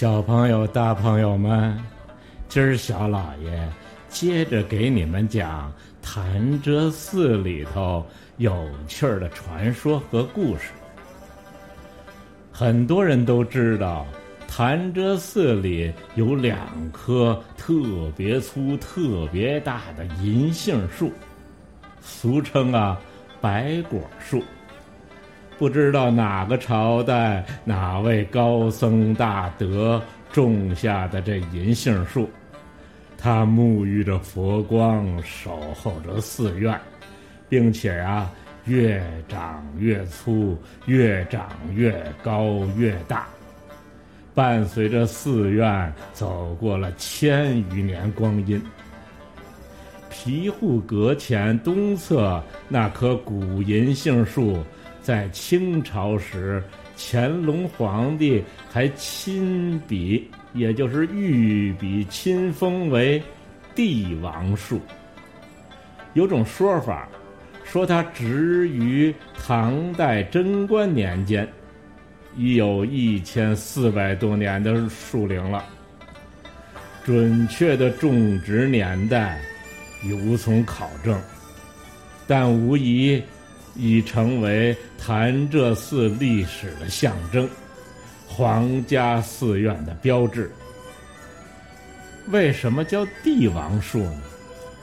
小朋友、大朋友们，今儿小老爷接着给你们讲潭柘寺里头有趣儿的传说和故事。很多人都知道，潭柘寺里有两棵特别粗、特别大的银杏树，俗称啊“白果树”。不知道哪个朝代哪位高僧大德种下的这银杏树，它沐浴着佛光，守候着寺院，并且呀，越长越粗，越长越高越大，伴随着寺院走过了千余年光阴。皮户阁前东侧那棵古银杏树。在清朝时，乾隆皇帝还亲笔，也就是御笔亲封为帝王树。有种说法，说它植于唐代贞观年间，已有一千四百多年的树龄了。准确的种植年代已无从考证，但无疑。已成为潭柘寺历史的象征，皇家寺院的标志。为什么叫帝王树呢？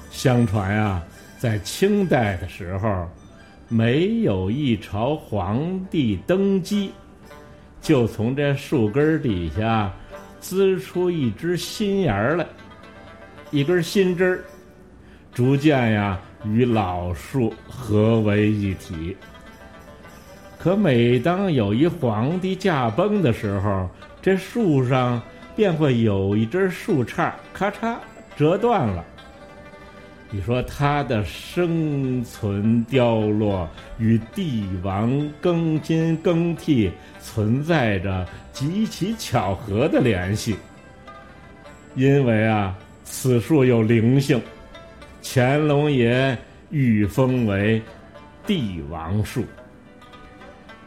相传呀，在清代的时候，没有一朝皇帝登基，就从这树根底下滋出一只新芽来，一根新枝儿，逐渐呀。与老树合为一体。可每当有一皇帝驾崩的时候，这树上便会有一根树杈咔嚓折断了。你说他的生存凋落与帝王更新更替存在着极其巧合的联系，因为啊，此树有灵性。乾隆爷御封为帝王树，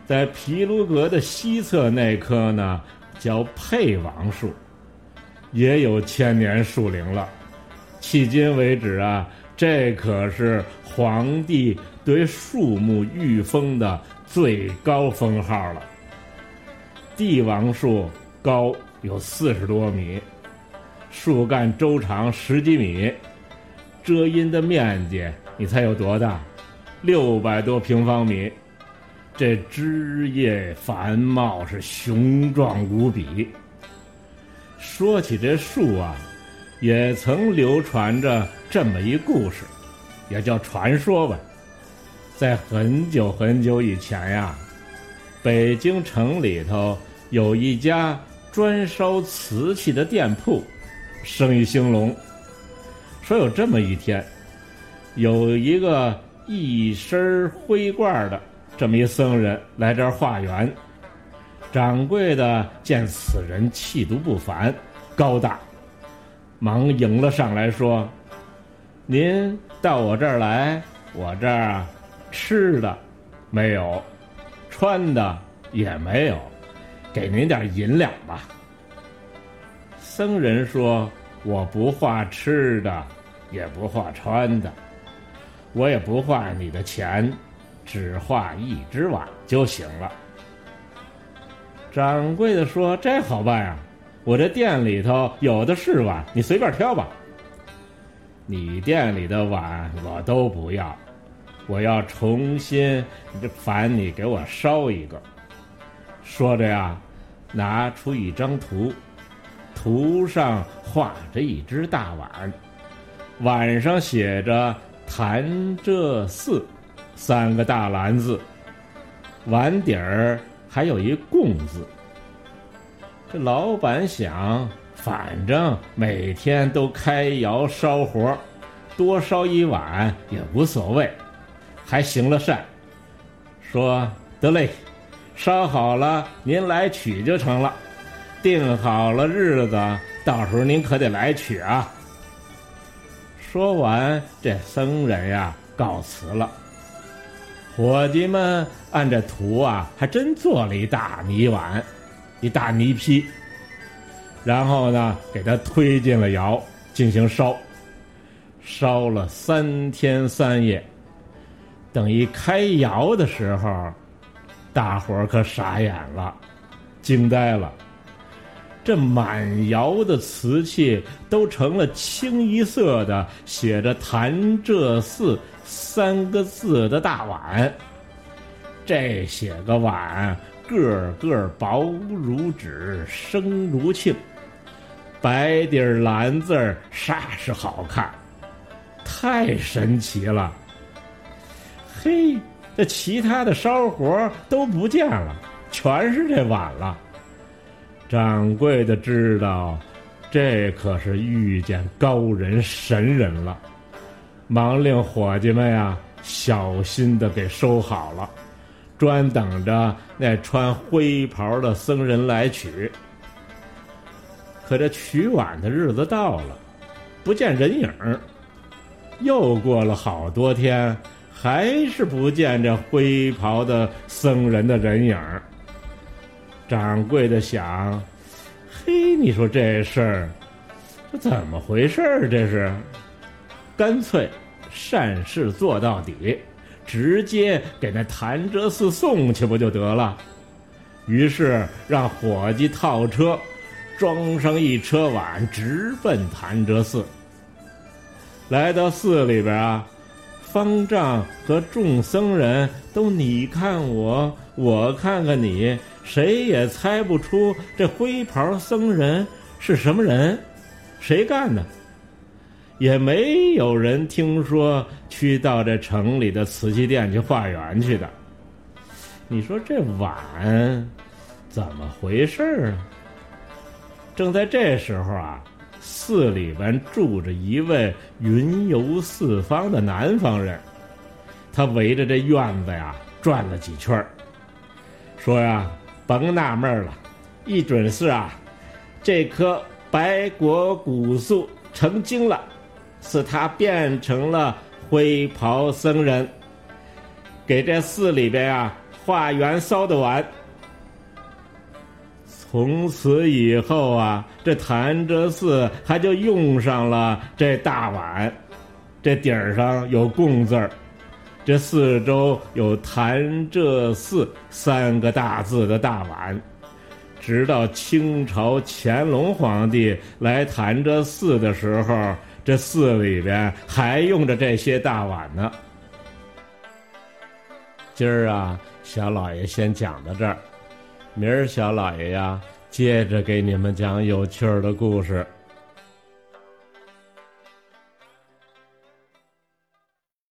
在毗卢阁的西侧那棵呢，叫沛王树，也有千年树龄了。迄今为止啊，这可是皇帝对树木御封的最高封号了。帝王树高有四十多米，树干周长十几米。遮阴的面积，你猜有多大？六百多平方米。这枝叶繁茂，是雄壮无比。说起这树啊，也曾流传着这么一故事，也叫传说吧。在很久很久以前呀，北京城里头有一家专烧瓷器的店铺，生意兴隆。说有这么一天，有一个一身灰褂的这么一僧人来这儿化缘。掌柜的见此人气度不凡，高大，忙迎了上来说：“您到我这儿来，我这儿，吃的没有，穿的也没有，给您点银两吧。”僧人说：“我不化吃的。”也不画穿的，我也不画你的钱，只画一只碗就行了。掌柜的说：“这好办呀，我这店里头有的是碗，你随便挑吧。你店里的碗我都不要，我要重新烦你给我烧一个。”说着呀，拿出一张图，图上画着一只大碗。碗上写着“潭柘寺”三个大蓝字，碗底儿还有一“供”字。这老板想，反正每天都开窑烧活，多烧一碗也无所谓，还行了善，说得嘞，烧好了您来取就成了，定好了日子，到时候您可得来取啊。说完，这僧人呀告辞了。伙计们按这图啊，还真做了一大泥碗，一大泥坯。然后呢，给他推进了窑进行烧，烧了三天三夜。等一开窑的时候，大伙儿可傻眼了，惊呆了。这满窑的瓷器都成了清一色的写着“潭柘寺”三个字的大碗。这些个碗个个薄如纸，声如磬，白底儿蓝字儿，煞是好看，太神奇了。嘿，这其他的烧活都不见了，全是这碗了。掌柜的知道，这可是遇见高人神人了，忙令伙计们呀小心的给收好了，专等着那穿灰袍的僧人来取。可这取碗的日子到了，不见人影儿。又过了好多天，还是不见这灰袍的僧人的人影儿。掌柜的想：“嘿，你说这事儿，这怎么回事儿？这是，干脆善事做到底，直接给那潭柘寺送去不就得了？于是让伙计套车，装上一车碗，直奔潭柘寺。来到寺里边啊，方丈和众僧人都你看我，我看看你。谁也猜不出这灰袍僧人是什么人，谁干的？也没有人听说去到这城里的瓷器店去化缘去的。你说这碗怎么回事儿啊？正在这时候啊，寺里边住着一位云游四方的南方人，他围着这院子呀转了几圈儿说呀。甭纳闷了，一准是啊，这棵白果古树成精了，使他变成了灰袍僧人，给这寺里边啊化缘烧的碗。从此以后啊，这潭柘寺还就用上了这大碗，这底儿上有“供”字儿。这四周有“潭柘寺”三个大字的大碗，直到清朝乾隆皇帝来潭柘寺的时候，这寺里边还用着这些大碗呢。今儿啊，小老爷先讲到这儿，明儿小老爷呀，接着给你们讲有趣儿的故事。